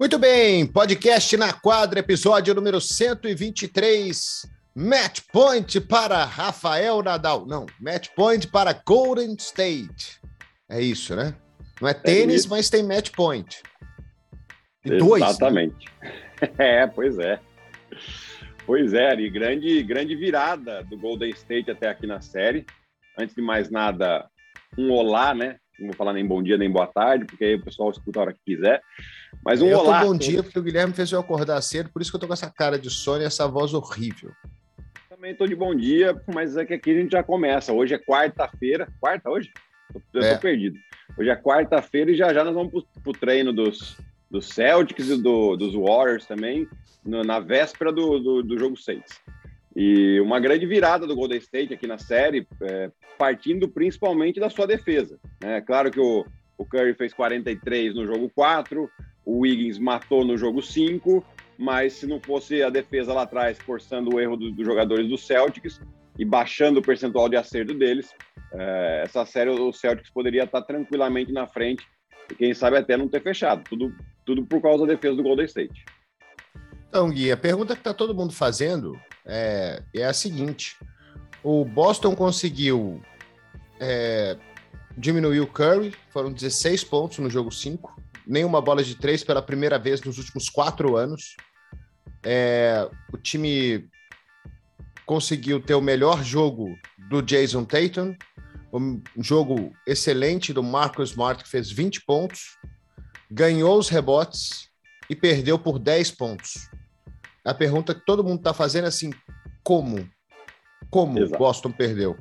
Muito bem, podcast na quadra, episódio número 123. Match point para Rafael Nadal. Não, match point para Golden State. É isso, né? Não é tênis, é mas tem match point. E dois. Né? Exatamente. Né? É, pois é. Pois é, e grande, grande virada do Golden State até aqui na série. Antes de mais nada, um olá, né? Não vou falar nem bom dia nem boa tarde, porque aí o pessoal escuta a hora que quiser. Mas um eu olá. Bom dia, porque o Guilherme fez eu acordar cedo, por isso que eu tô com essa cara de sono e essa voz horrível. Também tô de bom dia, mas é que aqui a gente já começa. Hoje é quarta-feira. Quarta hoje? Eu é. tô perdido. Hoje é quarta-feira e já já nós vamos pro, pro treino dos, dos Celtics e do, dos Warriors também, no, na véspera do, do, do jogo 6. E uma grande virada do Golden State aqui na série, é, partindo principalmente da sua defesa. É claro que o, o Curry fez 43 no jogo 4, o Wiggins matou no jogo 5, mas se não fosse a defesa lá atrás forçando o erro dos do jogadores do Celtics e baixando o percentual de acerto deles, é, essa série o Celtics poderia estar tranquilamente na frente e quem sabe até não ter fechado. Tudo, tudo por causa da defesa do Golden State. Então, Gui, a pergunta que está todo mundo fazendo é, é a seguinte: o Boston conseguiu é, diminuir o Curry, foram 16 pontos no jogo 5, nenhuma bola de três pela primeira vez nos últimos quatro anos. É, o time conseguiu ter o melhor jogo do Jason Tatum, um jogo excelente do Marcus Smart, que fez 20 pontos, ganhou os rebotes e perdeu por 10 pontos. A pergunta que todo mundo está fazendo é assim: como? Como Exato. Boston perdeu?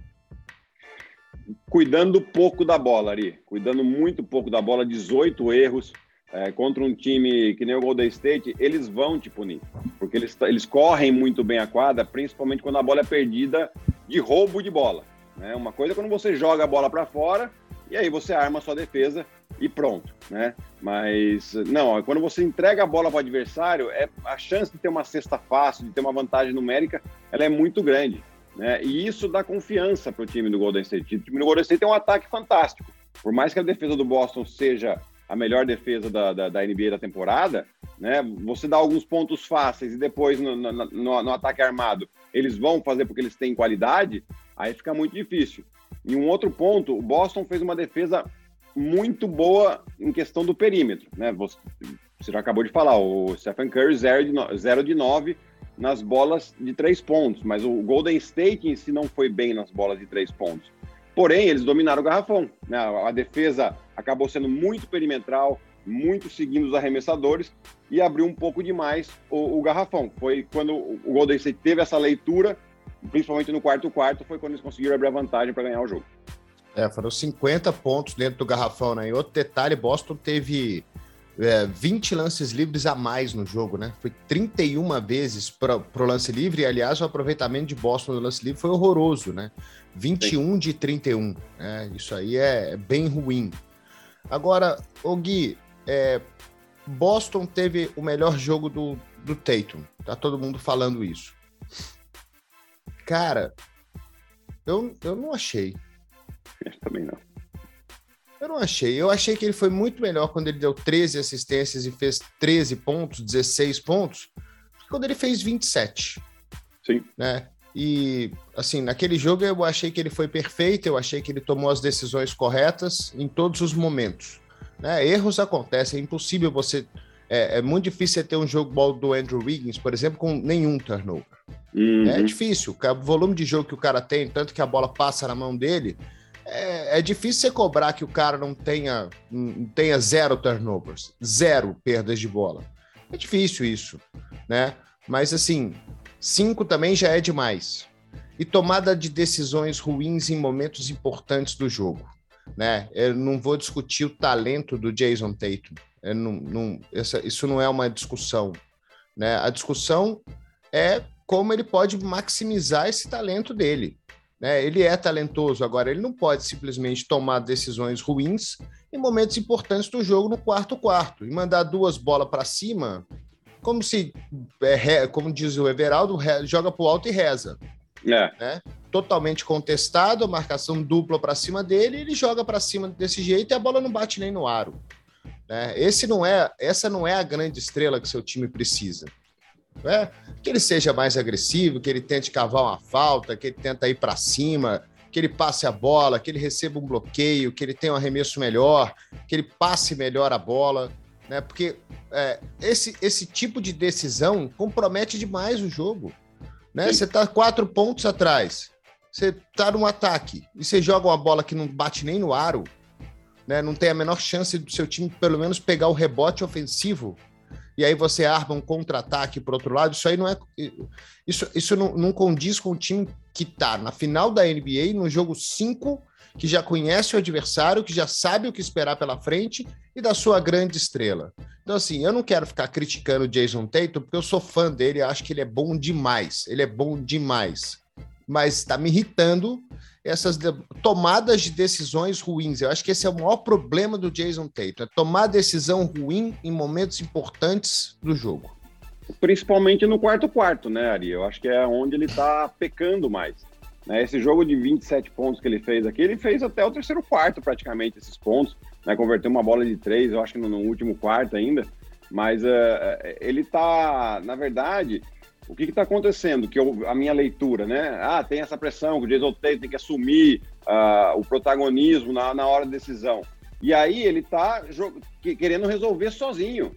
Cuidando pouco da bola, Ari. Cuidando muito pouco da bola, 18 erros. É, contra um time que nem o Golden State, eles vão te punir. Porque eles, eles correm muito bem a quadra, principalmente quando a bola é perdida de roubo de bola. Né? Uma coisa é quando você joga a bola para fora e aí você arma a sua defesa e pronto, né? Mas não, quando você entrega a bola para o adversário, é a chance de ter uma cesta fácil, de ter uma vantagem numérica, ela é muito grande, né? E isso dá confiança para o time do Golden State. O time do Golden State tem um ataque fantástico. Por mais que a defesa do Boston seja a melhor defesa da, da, da NBA da temporada, né? Você dá alguns pontos fáceis e depois no, no, no, no ataque armado eles vão fazer porque eles têm qualidade, aí fica muito difícil. E um outro ponto, o Boston fez uma defesa muito boa em questão do perímetro, né? Você, você já acabou de falar, o Stephen Curry 0 de, 0 de 9 nas bolas de três pontos, mas o Golden State em si não foi bem nas bolas de três pontos. Porém, eles dominaram o garrafão. Né? A defesa acabou sendo muito perimetral, muito seguindo os arremessadores e abriu um pouco demais o, o garrafão. Foi quando o Golden State teve essa leitura principalmente no quarto quarto, foi quando eles conseguiram abrir a vantagem para ganhar o jogo. É, foram 50 pontos dentro do garrafão, né? E outro detalhe, Boston teve é, 20 lances livres a mais no jogo, né? Foi 31 vezes para o lance livre, e aliás, o aproveitamento de Boston no lance livre foi horroroso, né? 21 Sim. de 31. Né? Isso aí é, bem ruim. Agora, o Gui, é, Boston teve o melhor jogo do, do Tatum. Tá todo mundo falando isso. Cara, eu, eu não achei. Eu também não. Eu não achei. Eu achei que ele foi muito melhor quando ele deu 13 assistências e fez 13 pontos, 16 pontos, do que quando ele fez 27. Sim. Né? E, assim, naquele jogo eu achei que ele foi perfeito, eu achei que ele tomou as decisões corretas em todos os momentos. Né? Erros acontecem, é impossível você. É, é muito difícil você ter um jogo ball do Andrew Wiggins, por exemplo, com nenhum turnover. Uhum. É difícil. O volume de jogo que o cara tem, tanto que a bola passa na mão dele, é, é difícil você cobrar que o cara não tenha, não tenha zero turnovers, zero perdas de bola. É difícil isso, né? Mas assim, cinco também já é demais. E tomada de decisões ruins em momentos importantes do jogo. Né? Eu não vou discutir o talento do Jason Tatum. Não, não, essa, isso não é uma discussão. Né? A discussão é como ele pode maximizar esse talento dele. Né? Ele é talentoso, agora ele não pode simplesmente tomar decisões ruins em momentos importantes do jogo no quarto quarto e mandar duas bolas para cima, como se, é, como diz o Everaldo, joga para o alto e reza. É. Né? Totalmente contestado, marcação dupla para cima dele, ele joga para cima desse jeito e a bola não bate nem no aro. Né? Esse não é, essa não é a grande estrela que seu time precisa. Né? Que ele seja mais agressivo, que ele tente cavar uma falta, que ele tenta ir para cima, que ele passe a bola, que ele receba um bloqueio, que ele tenha um arremesso melhor, que ele passe melhor a bola, né? Porque é, esse, esse tipo de decisão compromete demais o jogo. Né? Você está quatro pontos atrás, você está no ataque e você joga uma bola que não bate nem no aro, né? não tem a menor chance do seu time pelo menos pegar o rebote ofensivo e aí você arma um contra-ataque para outro lado, isso aí não é. Isso, isso não, não condiz com o time que está na final da NBA, no jogo 5, que já conhece o adversário, que já sabe o que esperar pela frente e da sua grande estrela. Então, assim, eu não quero ficar criticando o Jason Tatum, porque eu sou fã dele, acho que ele é bom demais. Ele é bom demais. Mas está me irritando essas de... tomadas de decisões ruins. Eu acho que esse é o maior problema do Jason Tatum, é tomar decisão ruim em momentos importantes do jogo. Principalmente no quarto quarto, né, Ari? Eu acho que é onde ele está pecando mais. Né? Esse jogo de 27 pontos que ele fez aqui, ele fez até o terceiro quarto praticamente esses pontos, né? Converteu uma bola de três, eu acho que no, no último quarto ainda. Mas uh, ele está, na verdade, o que está acontecendo? Que eu, a minha leitura, né? Ah, tem essa pressão que o Jason Tatum tem que assumir uh, o protagonismo na, na hora da decisão. E aí ele está querendo resolver sozinho.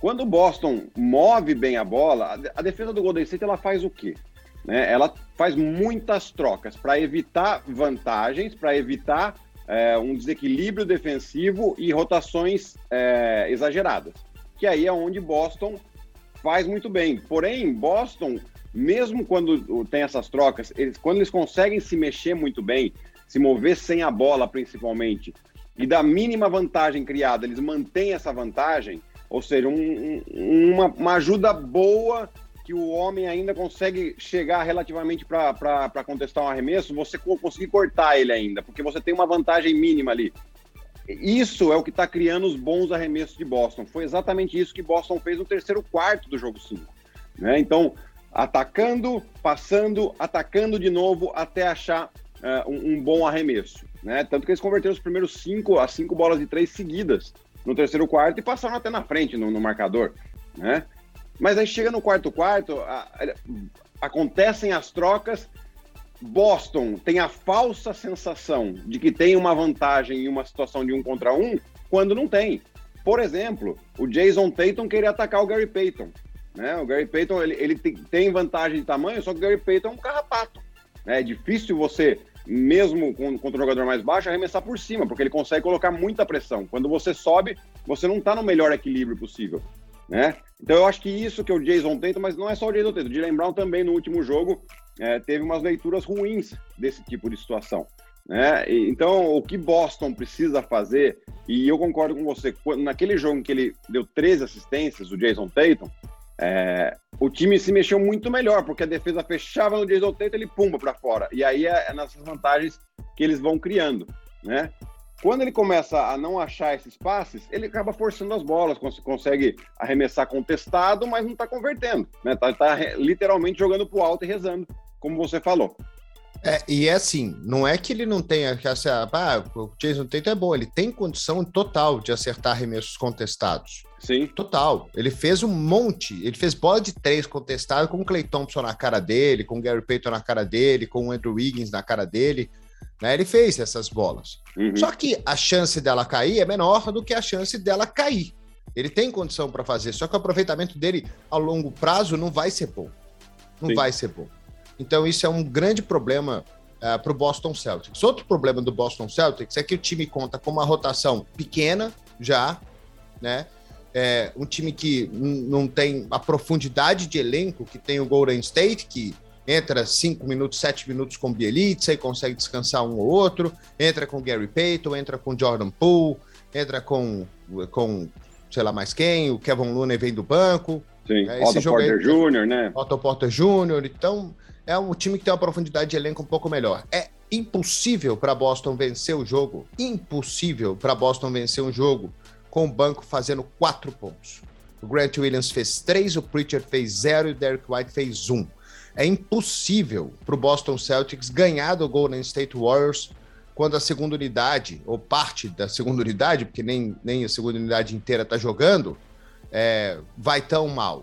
Quando o Boston move bem a bola, a defesa do Golden State ela faz o quê? Né? Ela faz muitas trocas para evitar vantagens, para evitar é, um desequilíbrio defensivo e rotações é, exageradas. Que aí é onde Boston faz muito bem. Porém, Boston, mesmo quando tem essas trocas, eles, quando eles conseguem se mexer muito bem, se mover sem a bola principalmente, e da mínima vantagem criada, eles mantêm essa vantagem, ou seja, um, um, uma, uma, ajuda boa que o homem ainda consegue chegar relativamente para contestar um arremesso, você conseguir cortar ele ainda, porque você tem uma vantagem mínima ali. Isso é o que está criando os bons arremessos de Boston. Foi exatamente isso que Boston fez no terceiro quarto do jogo 5. Né? Então, atacando, passando, atacando de novo até achar uh, um, um, bom arremesso. Né? Tanto que eles converteram os primeiros cinco, as cinco bolas de três seguidas no terceiro quarto e passaram até na frente no, no marcador. Né? Mas aí chega no quarto quarto, a, a, acontecem as trocas Boston tem a falsa sensação de que tem uma vantagem em uma situação de um contra um, quando não tem. Por exemplo, o Jason Tatum queria atacar o Gary Payton. Né? O Gary Payton ele, ele tem vantagem de tamanho, só que o Gary Payton é um carrapato. Né? É difícil você, mesmo contra um jogador mais baixo, arremessar por cima, porque ele consegue colocar muita pressão. Quando você sobe, você não está no melhor equilíbrio possível. Né? Então eu acho que isso que o Jason Tatum, mas não é só o Jason Tatum. O Jalen Brown também no último jogo é, teve umas leituras ruins desse tipo de situação. Né? Então, o que Boston precisa fazer, e eu concordo com você, naquele jogo em que ele deu 13 assistências, o Jason Tatum, é, o time se mexeu muito melhor, porque a defesa fechava no Jason Tatum, ele pumba para fora. E aí é, é nessas vantagens que eles vão criando, né? Quando ele começa a não achar esses passes, ele acaba forçando as bolas, consegue arremessar contestado, mas não está convertendo. Né? Tá, tá literalmente jogando para o alto e rezando, como você falou. É, e é assim, não é que ele não tenha que acertar. Ah, o Jason Tatum é bom, ele tem condição total de acertar arremessos contestados. Sim. Total. Ele fez um monte. Ele fez bola de três contestado com o Clay Thompson na cara dele, com o Gary Payton na cara dele, com o Andrew Wiggins na cara dele. Né? Ele fez essas bolas. Uhum. Só que a chance dela cair é menor do que a chance dela cair. Ele tem condição para fazer, só que o aproveitamento dele a longo prazo não vai ser bom. Não Sim. vai ser bom. Então, isso é um grande problema uh, é, para o Boston Celtics. Outro problema do Boston Celtics é que o time conta com uma rotação pequena já, né? É um time que não tem a profundidade de elenco que tem o Golden State, que entra cinco minutos, sete minutos com Bielitsa e consegue descansar um ou outro, entra com Gary Payton, entra com Jordan Poole, entra com, com sei lá mais quem, o Kevin Looney vem do banco. Sim, é, Otto Porter aí, Jr., né? Otto Porter Jr., então é um time que tem uma profundidade de elenco um pouco melhor. É impossível para Boston vencer o jogo, impossível para Boston vencer um jogo com o banco fazendo quatro pontos. O Grant Williams fez três, o Pritchard fez zero e o Derek White fez um. É impossível para o Boston Celtics ganhar do Golden State Warriors quando a segunda unidade, ou parte da segunda unidade, porque nem, nem a segunda unidade inteira está jogando, é, vai tão mal.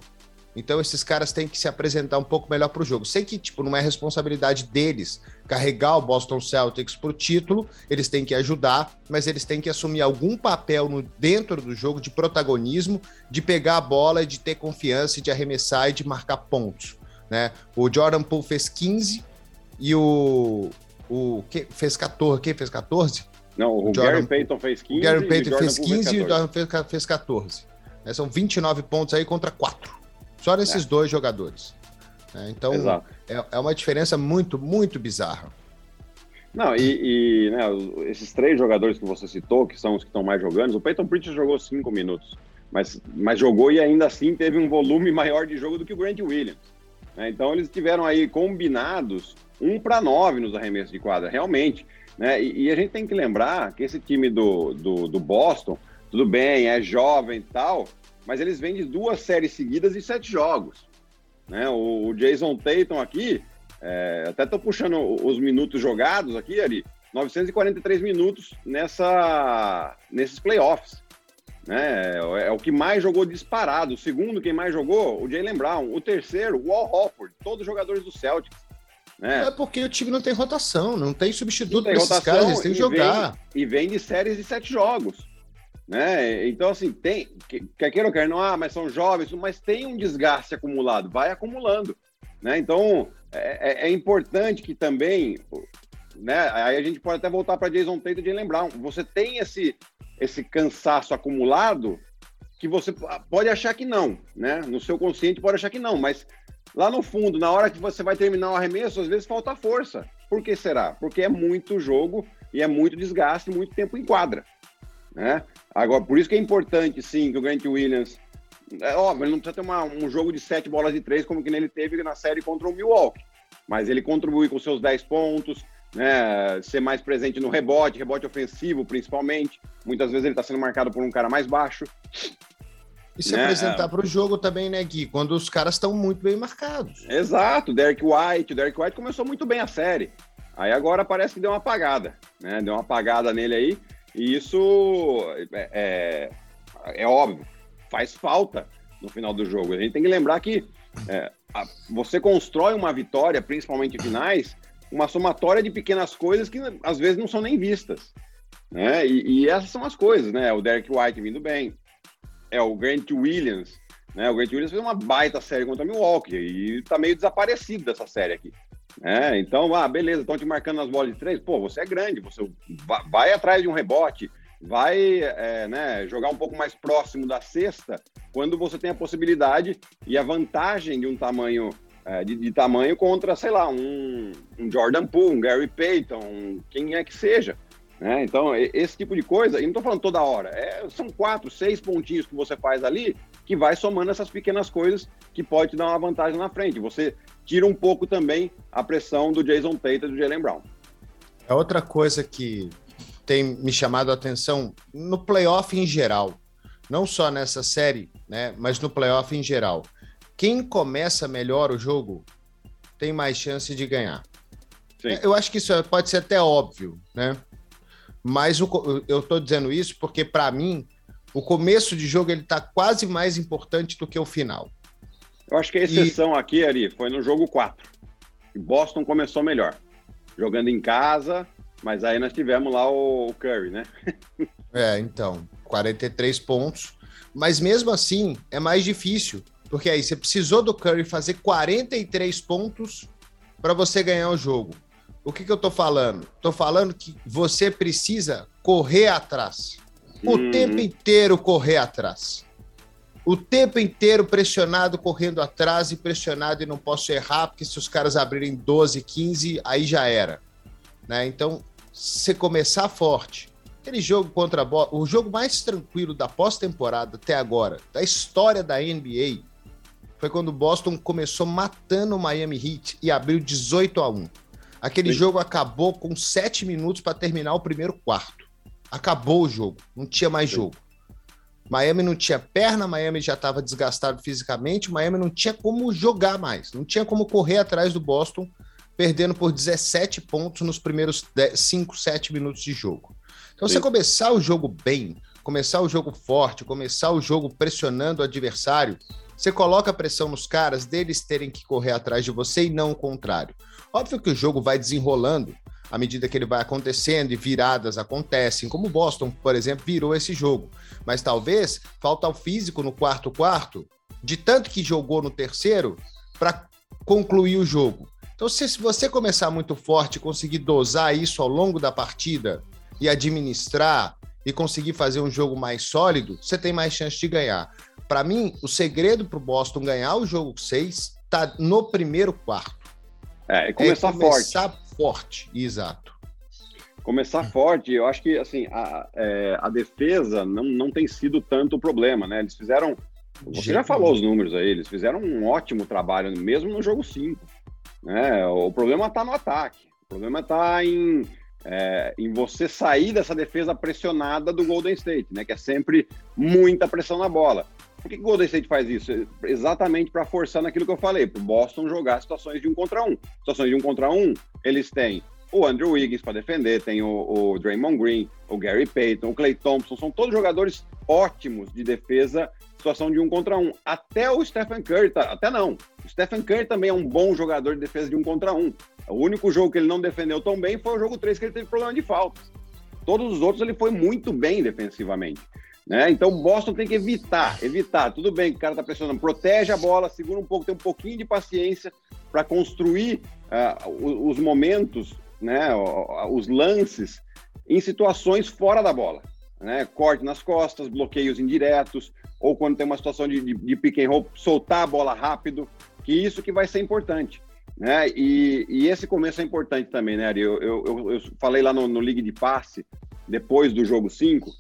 Então esses caras têm que se apresentar um pouco melhor para o jogo. Sei que tipo não é responsabilidade deles carregar o Boston Celtics para o título, eles têm que ajudar, mas eles têm que assumir algum papel no, dentro do jogo de protagonismo, de pegar a bola, de ter confiança, de arremessar e de marcar pontos. Né? O Jordan Poole fez 15 e o, o que, fez 14. Quem fez 14? Não, o, o Jordan, Gary Payton fez 15. O Gary Payton fez 15 e o Jordan fez, fez 14. É, são 29 pontos aí contra 4. Só nesses é. dois jogadores. É, então, é, é, uma diferença muito, muito bizarra. Não, e, e né, esses três jogadores que você citou, que são os que estão mais jogando, o Peyton Pritchard jogou cinco minutos, mas, mas jogou e ainda assim teve um volume maior de jogo do que o Grant Williams. Né? Então, eles tiveram aí combinados um para nove nos arremessos de quadra, realmente. Né? E, e, a gente tem que lembrar que esse time do, do, do Boston, tudo bem, é jovem e tal, mas eles vêm de duas séries seguidas e sete jogos. Né? O, o Jason Tatum aqui, é, até estou puxando os minutos jogados aqui, ali, 943 minutos nessa, nesses playoffs. Né? É, é, o que mais jogou disparado. O segundo, quem mais jogou, o Jalen Brown. O terceiro, o Al Hofford. Todos os jogadores do Celtics. Né? É porque o time não tem rotação, não tem substituto para esses caras, eles têm que jogar. Vem, e vem de séries de sete jogos. Né? Então, assim, tem. Quer queira ou quer não, ah, mas são jovens, mas tem um desgaste acumulado, vai acumulando. Né? Então, é, é, é importante que também. Né? Aí a gente pode até voltar para Jason Tatum de lembrar. Você tem esse, esse cansaço acumulado que você pode achar que não, né? No seu consciente pode achar que não, mas lá no fundo, na hora que você vai terminar o arremesso, às vezes falta força. Por que será? Porque é muito jogo e é muito desgaste, muito tempo em quadra. Né? Agora, por isso que é importante, sim, que o Grant Williams. É óbvio, ele não precisa ter uma, um jogo de sete bolas de três, como que ele teve na série contra o Milwaukee. Mas ele contribui com seus 10 pontos, né? Ser mais presente no rebote, rebote ofensivo, principalmente. Muitas vezes ele está sendo marcado por um cara mais baixo. E se né? apresentar para o jogo também, né, Gui? Quando os caras estão muito bem marcados. Exato, Derek White. O Derek White começou muito bem a série. Aí agora parece que deu uma apagada, né? Deu uma apagada nele aí. E isso é, é, é, óbvio, faz falta no final do jogo. A gente tem que lembrar que é, a, você constrói uma vitória, principalmente em finais, uma somatória de pequenas coisas que às vezes não são nem vistas. Né? E, e essas são as coisas, né? O Derek White vindo bem, é o Grant Williams, né? O Grant Williams fez uma baita série contra Milwaukee e tá meio desaparecido dessa série aqui. É, então, ah, beleza, estão te marcando nas bolas de três. Pô, você é grande, você vai, vai atrás de um rebote, vai é, né, jogar um pouco mais próximo da cesta quando você tem a possibilidade e a vantagem de um tamanho é, de, de, tamanho contra, sei lá, um, um, Jordan Poole, um Gary Payton, quem é que seja. Né? Então, esse tipo de coisa, e não estou falando toda hora, é, são quatro, seis pontinhos que você faz ali que vai somando essas pequenas coisas que pode te dar uma vantagem na frente. Você tira um pouco também a pressão do Jason Tatum e do Jalen Brown. É outra coisa que tem me chamado a atenção no playoff em geral, não só nessa série, né, mas no playoff em geral. Quem começa melhor o jogo tem mais chance de ganhar. Sim. Eu acho que isso pode ser até óbvio, né? Mas o, eu estou dizendo isso porque, para mim, o começo de jogo ele está quase mais importante do que o final. Eu acho que a exceção e... aqui, Ari, foi no jogo 4. Boston começou melhor. Jogando em casa, mas aí nós tivemos lá o Curry, né? é, então, 43 pontos. Mas mesmo assim, é mais difícil. Porque aí você precisou do Curry fazer 43 pontos para você ganhar o jogo. O que, que eu tô falando? Tô falando que você precisa correr atrás. O hum. tempo inteiro correr atrás o tempo inteiro pressionado, correndo atrás e pressionado e não posso errar, porque se os caras abrirem 12, 15, aí já era. Né? Então, se começar forte, aquele jogo contra a Boston, o jogo mais tranquilo da pós-temporada até agora, da história da NBA, foi quando o Boston começou matando o Miami Heat e abriu 18 a 1. Aquele Sim. jogo acabou com 7 minutos para terminar o primeiro quarto. Acabou o jogo, não tinha mais Sim. jogo. Miami não tinha perna, Miami já estava desgastado fisicamente, Miami não tinha como jogar mais, não tinha como correr atrás do Boston perdendo por 17 pontos nos primeiros 5, 7 minutos de jogo. Então, Sim. você começar o jogo bem, começar o jogo forte, começar o jogo pressionando o adversário, você coloca pressão nos caras deles terem que correr atrás de você e não o contrário. Óbvio que o jogo vai desenrolando à medida que ele vai acontecendo e viradas acontecem, como Boston, por exemplo, virou esse jogo. Mas talvez falta o físico no quarto quarto, de tanto que jogou no terceiro, para concluir o jogo. Então, se você começar muito forte conseguir dosar isso ao longo da partida e administrar e conseguir fazer um jogo mais sólido, você tem mais chance de ganhar. Para mim, o segredo para o Boston ganhar o jogo 6 está no primeiro quarto. É, começar, é começar forte. forte, exato. Começar forte, eu acho que assim a, é, a defesa não, não tem sido tanto o problema, né? Eles fizeram. Você já falou os números aí, eles fizeram um ótimo trabalho, mesmo no jogo 5. Né? O problema está no ataque. O problema está em, é, em você sair dessa defesa pressionada do Golden State, né? Que é sempre muita pressão na bola. Por que o Golden State faz isso? Exatamente para forçar naquilo que eu falei, para o Boston jogar situações de um contra um. Situações de um contra um, eles têm o Andrew Wiggins para defender, tem o, o, Draymond Green, o Gary Payton, o Clay Thompson, são todos jogadores ótimos de defesa, situação de um contra um. Até o Stephen Curry, tá, até não. O Stephen Curry também é um bom jogador de defesa de um contra um. O único jogo que ele não defendeu tão bem foi o jogo 3 que ele teve problema de faltas. Todos os outros ele foi muito bem defensivamente. Né? Então Boston tem que evitar, evitar. Tudo bem que o cara está pressionando, protege a bola, segura um pouco, tem um pouquinho de paciência para construir uh, os momentos, né, os lances em situações fora da bola. Né? Corte nas costas, bloqueios indiretos, ou quando tem uma situação de, de, de pick and roll, soltar a bola rápido, que isso que vai ser importante. Né? E, e esse começo é importante também, né, Ari? Eu, eu, eu, falei lá no, no League de Passe, depois do jogo 5,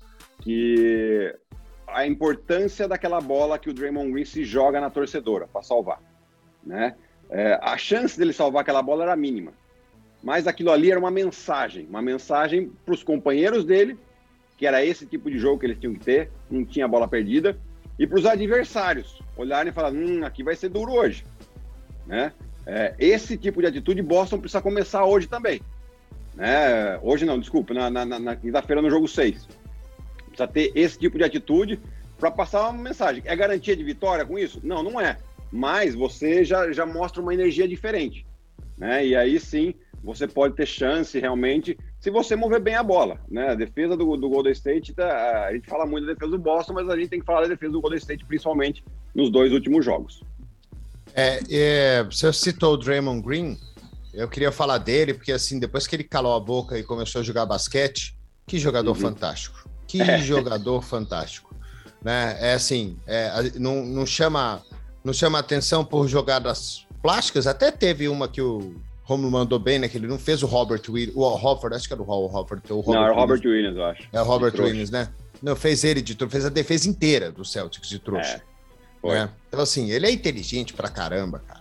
que a importância daquela bola que o Draymond Green se joga na torcedora para salvar, né? É, a chance dele salvar aquela bola era mínima, mas aquilo ali era uma mensagem, uma mensagem para os companheiros dele, que era esse tipo de jogo que eles tinham que ter, não tinha bola perdida, e para os adversários olharem e falar, hum, aqui vai ser duro hoje, né? É, esse tipo de atitude Boston precisa começar hoje também, né? Hoje não, desculpa, na, na, na quinta-feira no jogo 6 Precisa ter esse tipo de atitude para passar uma mensagem. É garantia de vitória com isso? Não, não é. Mas você já, já mostra uma energia diferente. Né? E aí sim você pode ter chance realmente se você mover bem a bola. Né? A defesa do, do Golden State, tá, a gente fala muito da defesa do Boston, mas a gente tem que falar da defesa do Golden State, principalmente nos dois últimos jogos. É, é, você citou o Draymond Green, eu queria falar dele, porque assim, depois que ele calou a boca e começou a jogar basquete, que jogador uhum. fantástico. Que é. jogador fantástico. Né? É assim, é, não, não, chama, não chama atenção por jogadas plásticas. Até teve uma que o Romulo mandou bem, né? Que ele não fez o Robert Williams, o Hofford, acho que era o Robert. O Robert não, era o Robert Williams, eu acho. É o Robert Williams, né? Não, fez ele de fez a defesa inteira do Celtics de trouxa. É, né? Então, assim, ele é inteligente pra caramba, cara.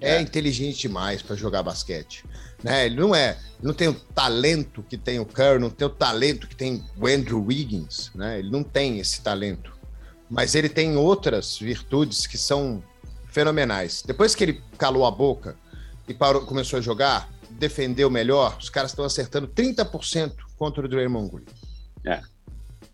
É, é inteligente demais para jogar basquete. Né? Ele não é, não tem o talento que tem o Curry, não tem o talento que tem o Andrew Wiggins, né? Ele não tem esse talento, mas ele tem outras virtudes que são fenomenais. Depois que ele calou a boca e parou, começou a jogar, defendeu melhor, os caras estão acertando 30% contra o Draymond Green. É.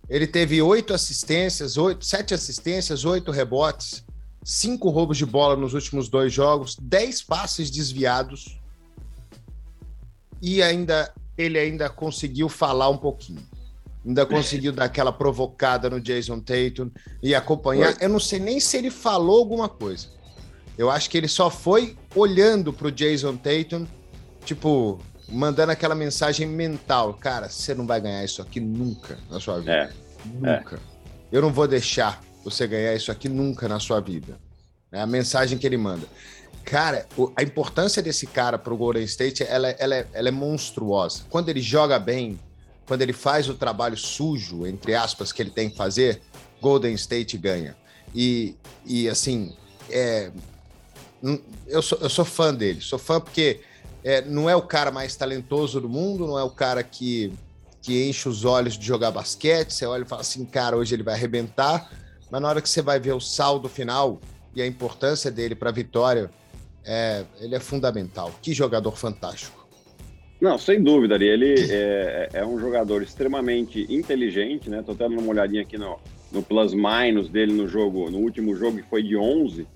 Ele teve oito assistências, oito, sete assistências, oito rebotes, cinco roubos de bola nos últimos dois jogos, dez passes desviados e ainda ele ainda conseguiu falar um pouquinho. Ainda conseguiu dar aquela provocada no Jason Tatum e acompanhar. Eu não sei nem se ele falou alguma coisa. Eu acho que ele só foi olhando pro Jason Tatum, tipo, mandando aquela mensagem mental. Cara, você não vai ganhar isso aqui nunca na sua vida. É. Nunca. É. Eu não vou deixar você ganhar isso aqui nunca na sua vida. É a mensagem que ele manda. Cara, a importância desse cara pro Golden State, ela, ela, é, ela é monstruosa. Quando ele joga bem, quando ele faz o trabalho sujo, entre aspas, que ele tem que fazer, Golden State ganha. E, e assim, é, eu, sou, eu sou fã dele. Sou fã porque é, não é o cara mais talentoso do mundo, não é o cara que, que enche os olhos de jogar basquete. Você olha e fala assim, cara, hoje ele vai arrebentar. Mas na hora que você vai ver o saldo final e a importância dele para a vitória, é, ele é fundamental. Que jogador fantástico. Não, sem dúvida, Ari. Ele é, é, um jogador extremamente inteligente, né? Tô dando uma olhadinha aqui no, no plus-minus dele no jogo, no último jogo, que foi de 11.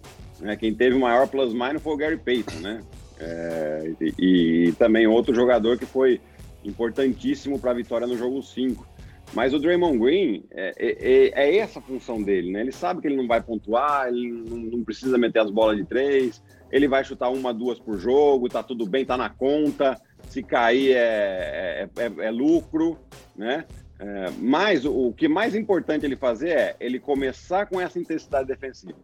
Né? Quem teve o maior plus-minus foi o Gary Payton, né? É, e, e, também outro jogador que foi importantíssimo para a vitória no jogo 5. Mas o Draymond Green, é, é, é, é, essa a função dele, né? Ele sabe que ele não vai pontuar, ele não, não, precisa meter as bolas de três, ele vai chutar uma, duas por jogo, tá tudo bem, tá na conta, se cair é, é, é, é lucro, né? Mas o, o que mais importante ele fazer é ele começar com essa intensidade defensiva.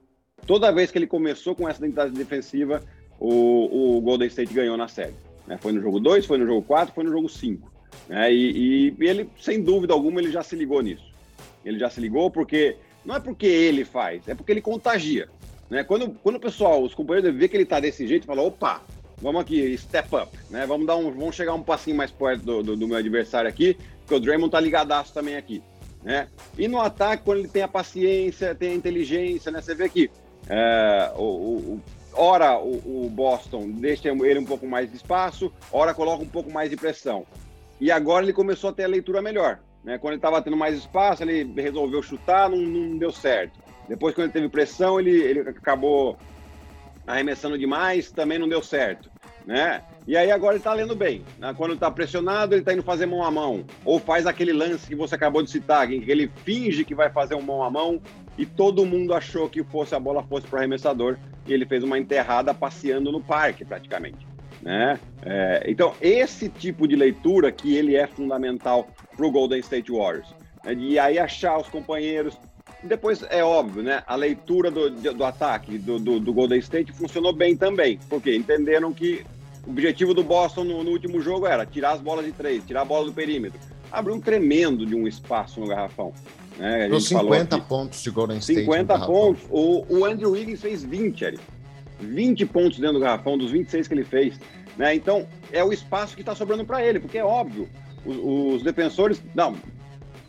Toda vez que ele começou com essa intensidade defensiva, o, o Golden State ganhou na série. Né? Foi no jogo 2, foi no jogo 4, foi no jogo 5. Né? E, e, ele, sem dúvida alguma, ele já se ligou nisso. Ele já se ligou porque não é porque ele faz, é porque ele contagia. Né? Quando, quando o pessoal, os companheiros vê que ele está desse jeito, fala, opa, vamos aqui, step up, né? Vamos dar um, vamos chegar um passinho mais perto do, do, do meu adversário aqui, porque o Draymond tá ligadaço também aqui, né? E no ataque, quando ele tem a paciência, tem a inteligência, né? Você vê que é, o, o, ora o, o, Boston deixa ele um pouco mais de espaço, ora coloca um pouco mais de pressão. E agora ele começou a ter a leitura melhor. Né? Quando ele estava tendo mais espaço, ele resolveu chutar, não, não, deu certo. Depois, quando ele teve pressão, ele, ele acabou arremessando demais, também não deu certo. Né? E aí agora ele está lendo bem. Né? Quando está pressionado, ele está indo fazer mão a mão. Ou faz aquele lance que você acabou de citar, em que ele finge que vai fazer um mão a mão e todo mundo achou que fosse a bola fosse para o arremessador e ele fez uma enterrada passeando no parque praticamente. Né? É, então, esse tipo de leitura que ele é fundamental para o Golden State Warriors. Né? E aí achar os companheiros. Depois, é óbvio, né? a leitura do, do ataque do, do, do, Golden State funcionou bem também, porque entenderam que o objetivo do Boston no, no, último jogo era tirar as bolas de três, tirar a bola do perímetro. Abriu um tremendo de um espaço no garrafão. Né? A 50 pontos de Golden State. 50 pontos. O, o Andrew Wiggins fez 20, Ari. 20 pontos dentro do garrafão, dos 26 que ele fez. Né? Então, é o espaço que está sobrando para ele, porque é óbvio, os, os, defensores. Não,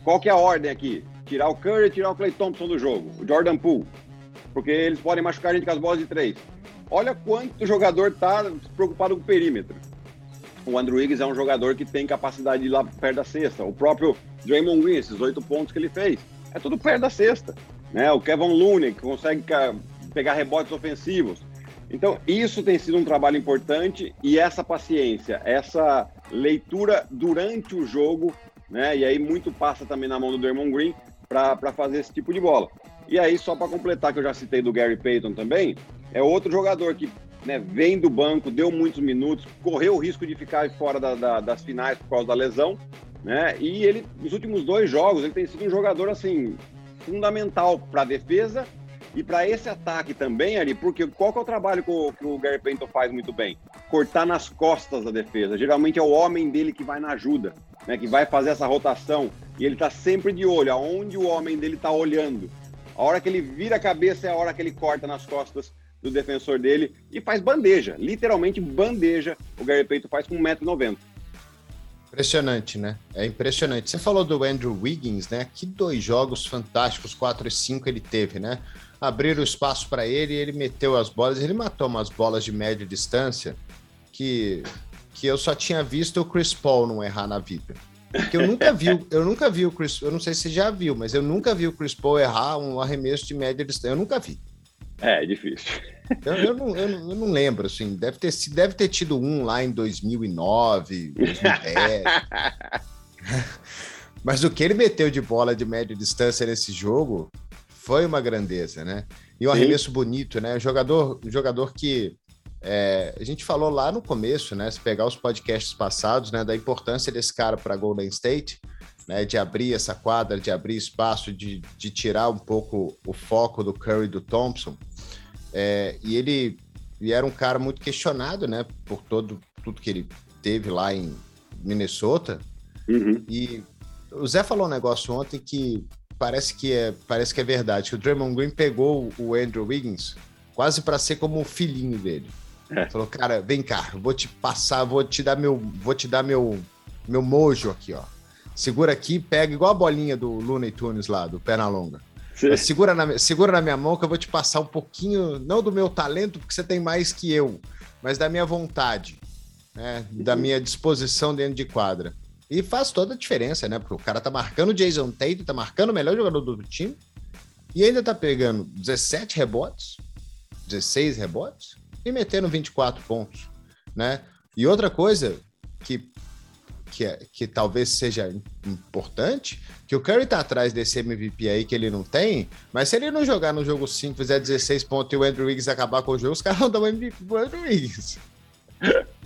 qual que é a ordem aqui? Tirar o Curry tirar o Clay Thompson do jogo, o Jordan Poole. Porque eles podem machucar a gente com as bolas de três. Olha quanto jogador está preocupado com o perímetro. O Andrew Wiggins é um jogador que tem capacidade de ir lá perto da cesta. O próprio Draymond Green, esses oito pontos que ele fez, é tudo perto da cesta. Né? O Kevin Looney, que consegue pegar rebotes ofensivos. Então, isso tem sido um trabalho importante e essa paciência, essa leitura durante o jogo, né? E aí muito passa também na mão do Dermond Green para fazer esse tipo de bola. E aí, só para completar, que eu já citei do Gary Payton também, é outro jogador que né, vem do banco, deu muitos minutos, correu o risco de ficar fora da, da, das finais por causa da lesão, né? E ele, nos últimos dois jogos, ele tem sido um jogador assim fundamental para a defesa e para esse ataque também, ali, porque qual que é o trabalho que o, que o Gary Payton faz muito bem? Cortar nas costas da defesa. Geralmente é o homem dele que vai na ajuda, né, que vai fazer essa rotação. E ele está sempre de olho, aonde o homem dele está olhando. A hora que ele vira a cabeça é a hora que ele corta nas costas do defensor dele e faz bandeja, literalmente bandeja. O Gary Payton faz com 1,90m. Impressionante, né? É impressionante. Você falou do Andrew Wiggins, né? Que dois jogos fantásticos, 4 e 5 ele teve, né? Abriram espaço para ele, ele meteu as bolas, ele matou umas bolas de média distância que, que eu só tinha visto o Chris Paul não errar na vida. Porque eu nunca vi, eu nunca vi o Chris, eu não sei se você já viu, mas eu nunca vi o Chris Paul errar um arremesso de média distância. Eu nunca vi. É, é difícil. Eu, eu, não, eu, eu, não lembro, assim, deve ter, deve ter tido um lá em 2009, 2010. Mas o que ele meteu de bola de média distância nesse jogo foi uma grandeza, né? E um Sim. arremesso bonito, né? Um jogador, um jogador que é, a gente falou lá no começo, né? Se pegar os podcasts passados, né? Da importância desse cara para Golden State, né? De abrir essa quadra, de abrir espaço, de, de tirar um pouco o foco do Curry e do Thompson. É, e ele e era um cara muito questionado, né? Por todo tudo que ele teve lá em Minnesota. Uhum. E o Zé falou um negócio ontem que parece que é, parece que é verdade. Que o Draymond Green pegou o Andrew Wiggins quase para ser como o filhinho dele. É. Falou, cara, vem cá, vou te passar, vou te dar meu, vou te dar meu, meu mojo aqui, ó. Segura aqui, pega igual a bolinha do Looney Tunes lá, do Pernalonga. Segura na, segura na minha mão que eu vou te passar um pouquinho, não do meu talento, porque você tem mais que eu, mas da minha vontade, né? Da uhum. minha disposição dentro de quadra. E faz toda a diferença, né? Porque o cara tá marcando o Jason Tate, tá marcando o melhor jogador do time e ainda tá pegando 17 rebotes, 16 rebotes e metendo 24 pontos, né? E outra coisa que que, é, que talvez seja importante, que o Curry tá atrás desse MVP aí que ele não tem, mas se ele não jogar no jogo 5, fizer 16 pontos e o Andrew Wiggins acabar com o jogo, os caras vão dar um MVP pro Andrew Wiggins.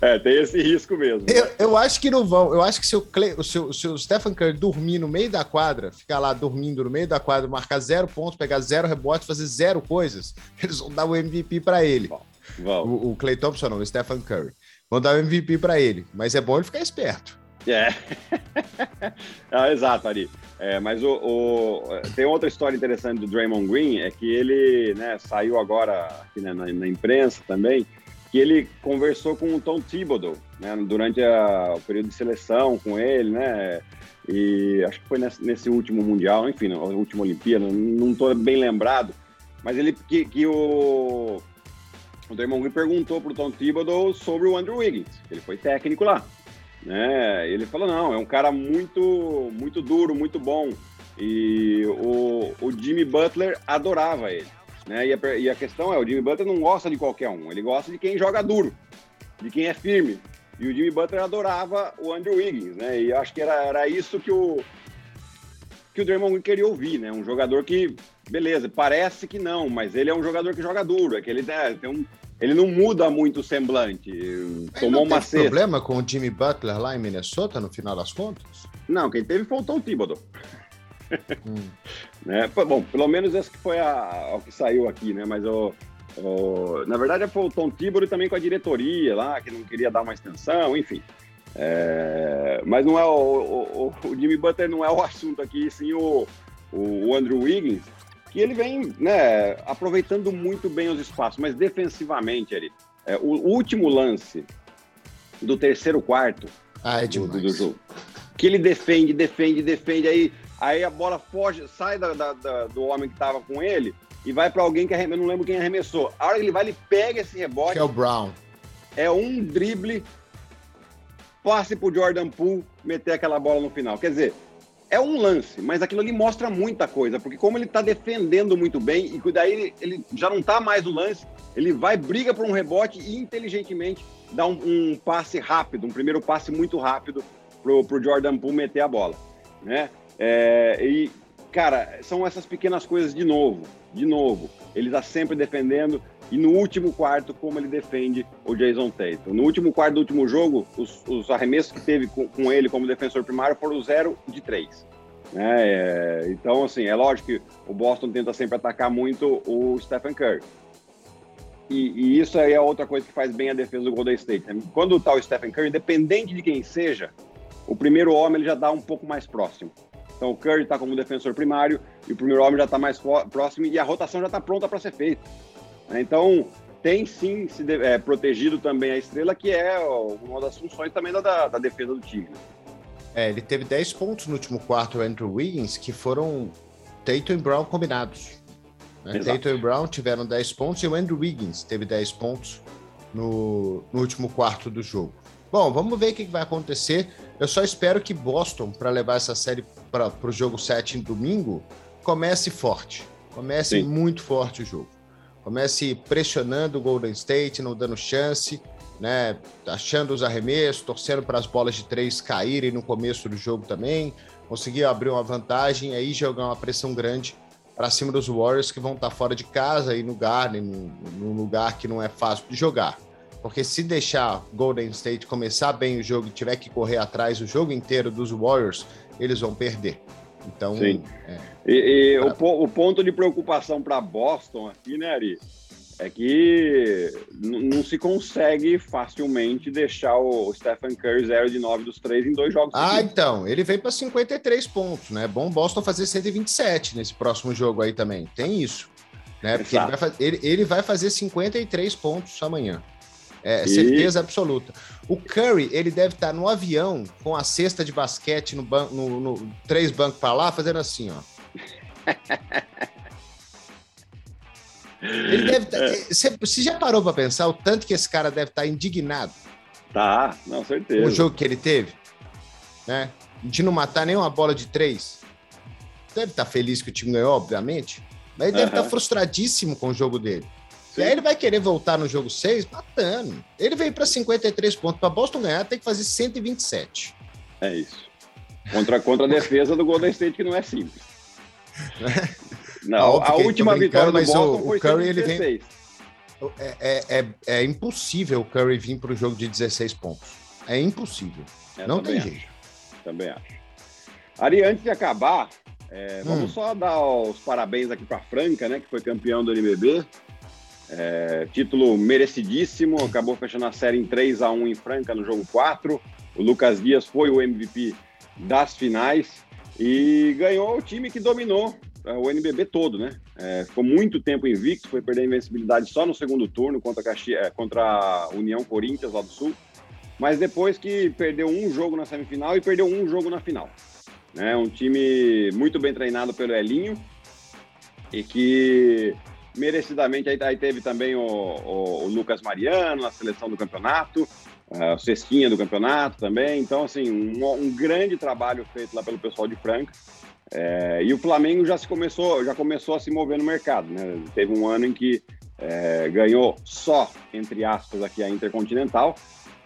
É, tem esse risco mesmo. Né? Eu, eu, acho que não vão. Eu acho que se o, Clay, o, se o Stephen Curry dormir no meio da quadra, ficar lá dormindo no meio da quadra, marcar zero pontos, pegar zero rebotes, fazer zero coisas, eles vão dar o MVP para ele. Bom, o, o Clay Thompson não, o Stephen Curry. Vão dar o MVP para ele. Mas é bom ele ficar esperto. É. ah, exato, Ari. É, mas o, o, tem outra história interessante do Draymond Green, é que ele né, saiu agora aqui né, na, na imprensa também, que ele conversou com o Tom Thibodeau, né, durante a, o período de seleção com ele, né, e acho que foi nesse, nesse último Mundial, enfim, na última Olimpíada, não estou bem lembrado, mas ele, que, que o, o Green perguntou para o Tom Thibodeau sobre o Andrew Wiggins, ele foi técnico lá, né, ele falou, não, é um cara muito, muito duro, muito bom, e o, o Jimmy Butler adorava ele. Né? E, a, e a questão é, o Jimmy Butler não gosta de qualquer um, ele gosta de quem joga duro, de quem é firme. E o Jimmy Butler adorava o Andrew Wiggins, né? E acho que era, era isso que o que o Draymond queria ouvir, né? Um jogador que, beleza, parece que não, mas ele é um jogador que joga duro, é que ele né, tem um, ele não muda muito o semblante. Tomou uma cesta. problema com o Jimmy Butler lá em Minnesota, no final das contas? Não, quem teve foi o Tom Thibodeau. Hum. né? Bom, pelo menos esse que foi a, o que saiu aqui, né? Mas o, o, na verdade foi o Tom Tibori também com a diretoria lá, que não queria dar uma extensão, enfim. É, mas não é o, o, o, Jimmy Butler não é o assunto aqui, sim o, o Andrew Wiggins, que ele vem né, aproveitando muito bem os espaços, mas defensivamente, ele, é, o último lance do terceiro quarto ah, é do, do, jogo, que ele defende, defende, defende, aí Aí a bola foge, sai da, da, da, do homem que estava com ele e vai para alguém que arremessou. Eu não lembro quem arremessou. A hora que ele vai, ele pega esse rebote. Que é o Brown. É um drible, passe pro Jordan Poole meter aquela bola no final. Quer dizer, é um lance, mas aquilo ali mostra muita coisa, porque como ele está defendendo muito bem, e daí ele, ele já não está mais no lance, ele vai, briga por um rebote e inteligentemente dá um, um passe rápido, um primeiro passe muito rápido pro, pro Jordan Poole meter a bola, né? É, e, cara, são essas pequenas coisas de novo, de novo. Ele está sempre defendendo. E no último quarto, como ele defende o Jason Tatum. No último quarto do último jogo, os, os arremessos que teve com, com, ele como defensor primário foram 0 de 3. Né? É, então, assim, é lógico que o Boston tenta sempre atacar muito o Stephen Curry. E, e, isso aí é outra coisa que faz bem a defesa do Golden State. Né? Quando está o Stephen Curry, independente de quem seja, o primeiro homem ele já dá um pouco mais próximo. Então o Curry está como defensor primário e o primeiro homem já está mais próximo e a rotação já está pronta para ser feita. Né? Então tem sim se é, protegido também a estrela, que é uma das funções também da, da defesa do time. É, ele teve 10 pontos no último quarto, o Andrew Wiggins, que foram Tatum e Brown combinados. Né? Tatum e Brown tiveram 10 pontos e o Andrew Wiggins teve 10 pontos no, no último quarto do jogo. Bom, vamos ver o que vai acontecer. Eu só espero que Boston, para levar essa série para o jogo 7 em domingo, comece forte. Comece Sim. muito forte o jogo. Comece pressionando o Golden State, não dando chance, né? Achando os arremessos, torcendo para as bolas de três caírem no começo do jogo também. Conseguir abrir uma vantagem aí jogar uma pressão grande para cima dos Warriors que vão estar tá fora de casa e no Garden, num lugar que não é fácil de jogar. Porque se deixar Golden State começar bem o jogo e tiver que correr atrás o jogo inteiro dos Warriors, eles vão perder. Então, Sim. É, e, e pra... o, o, ponto de preocupação para Boston aqui, né, Ari? É que não se consegue facilmente deixar o Stephen Curry 0 de 9 dos três em dois jogos. Ah, seguintes. então, ele vem para 53 pontos, né? Bom Boston fazer 127 nesse próximo jogo aí também. Tem isso. Né? Porque ele vai, ele, ele vai fazer 53 pontos amanhã. É e... certeza absoluta. O Curry, ele deve estar no avião com a cesta de basquete no, ban no, no três bancos para lá, fazendo assim, ó. Ele deve tá, você, você já parou para pensar o tanto que esse cara deve estar tá indignado? Tá, não, certeza. O jogo que ele teve, né? De não matar nenhuma bola de três. Deve estar tá feliz que o time ganhou, obviamente, mas ele deve estar frustradíssimo com o jogo dele. Sim. E aí ele vai querer voltar no jogo 6 matando. Ele veio para 53 pontos. Para Boston ganhar, tem que fazer 127. É isso. Contra, contra a defesa do Golden State, que não é simples. Não, a última vitória do Boston o, foi o Curry, ele vem, é, é, é, é, impossível o Curry vir para o jogo de 16 pontos. É impossível. É, não tem acho. jeito. Também acho. Ari, antes de acabar, é, vamos hum. só dar os parabéns aqui para Franca, né, que foi campeão do NBB. É, título merecidíssimo, acabou fechando a série em 3 a 1 em Franca no jogo 4. O Lucas Dias foi o MVP das finais e ganhou o time que dominou é, o NBB todo, né? É, ficou muito tempo invicto, foi perder a invencibilidade só no segundo turno contra a, Caxi... É, contra a União Corinthians lá do Sul, mas depois que perdeu um jogo na semifinal e perdeu um jogo na final. Né? Um time muito bem treinado pelo Elinho e que merecidamente aí, aí teve também o, o, o, Lucas Mariano na seleção do campeonato, o Cestinha do campeonato também. Então, assim, um, um grande trabalho feito lá pelo pessoal de Franca. É, e o Flamengo já se começou, já começou a se mover no mercado, né? Teve um ano em que é, ganhou só, entre aspas, aqui a Intercontinental,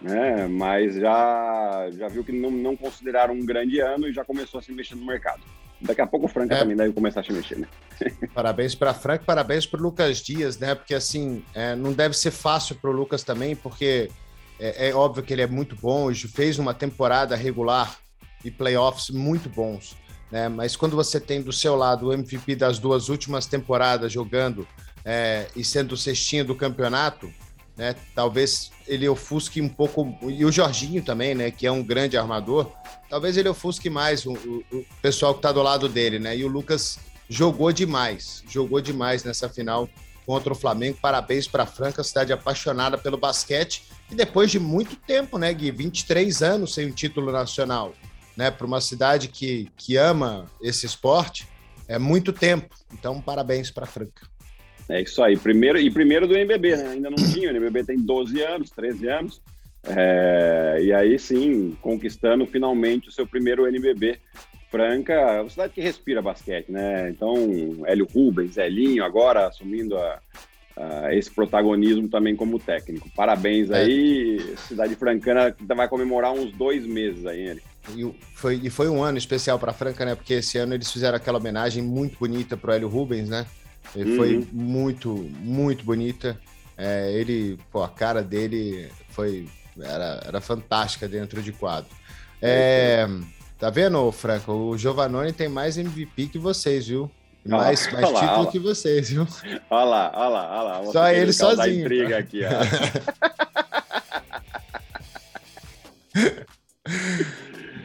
né? Mas já, já viu que não, não consideraram um grande ano e já começou a se mexer no mercado. Daqui a pouco o Franca é. também deve começar a se mexer, né? Parabéns para Franca, parabéns para o Lucas Dias, né? Porque assim, é, não deve ser fácil para o Lucas também, porque é, é, óbvio que ele é muito bom, fez uma temporada regular e playoffs muito bons né? Mas quando você tem do seu lado o MVP das duas últimas temporadas jogando é, e sendo o cestinho do campeonato, né? Talvez ele ofusque um pouco e o Jorginho também, né? Que é um grande armador. Talvez ele ofusque mais o, o, pessoal que está do lado dele, né? E o Lucas jogou demais, jogou demais nessa final contra o Flamengo. Parabéns para Franca, cidade apaixonada pelo basquete. E depois de muito tempo, né, Gui? 23 anos sem um título nacional né, para uma cidade que, que ama esse esporte, é muito tempo. Então, parabéns para a Franca. É isso aí. Primeiro, e primeiro do NBB, né? Ainda não tinha. O NBB tem 12 anos, 13 anos. É, e aí sim, conquistando finalmente o seu primeiro NBB. Franca, é uma cidade que respira basquete, né? Então, Hélio Rubens, Elinho, agora assumindo a, a esse protagonismo também como técnico. Parabéns é. aí, cidade francana vai comemorar uns dois meses aí, Eli. E foi, e foi um ano especial para Franca, né? Porque esse ano eles fizeram aquela homenagem muito bonita para o Hélio Rubens, né? Ele uhum. Foi muito, muito bonita. É, ele, pô, a cara dele foi era, era fantástica dentro de quadro. É, tá vendo, Franco? O Giovanoni tem mais MVP que vocês, viu? Mais, mais lá, título que vocês, viu? Olha lá, olha lá, olha lá. Só ele sozinho. Intriga aqui,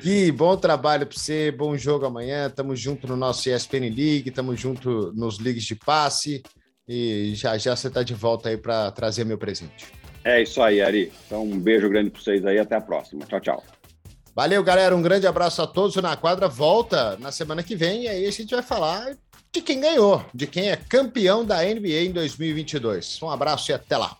Gui, bom trabalho para você, bom jogo amanhã. Tamo junto no nosso ESPN League, tamo junto nos leagues de passe e já já você tá de volta aí para trazer meu presente. É isso aí, Ari. Então um beijo grande para vocês aí, até a próxima. Tchau, tchau. Valeu, galera. Um grande abraço a todos. O Na Quadra volta na semana que vem e aí a gente vai falar de quem ganhou, de quem é campeão da NBA em 2022. Um abraço e até lá.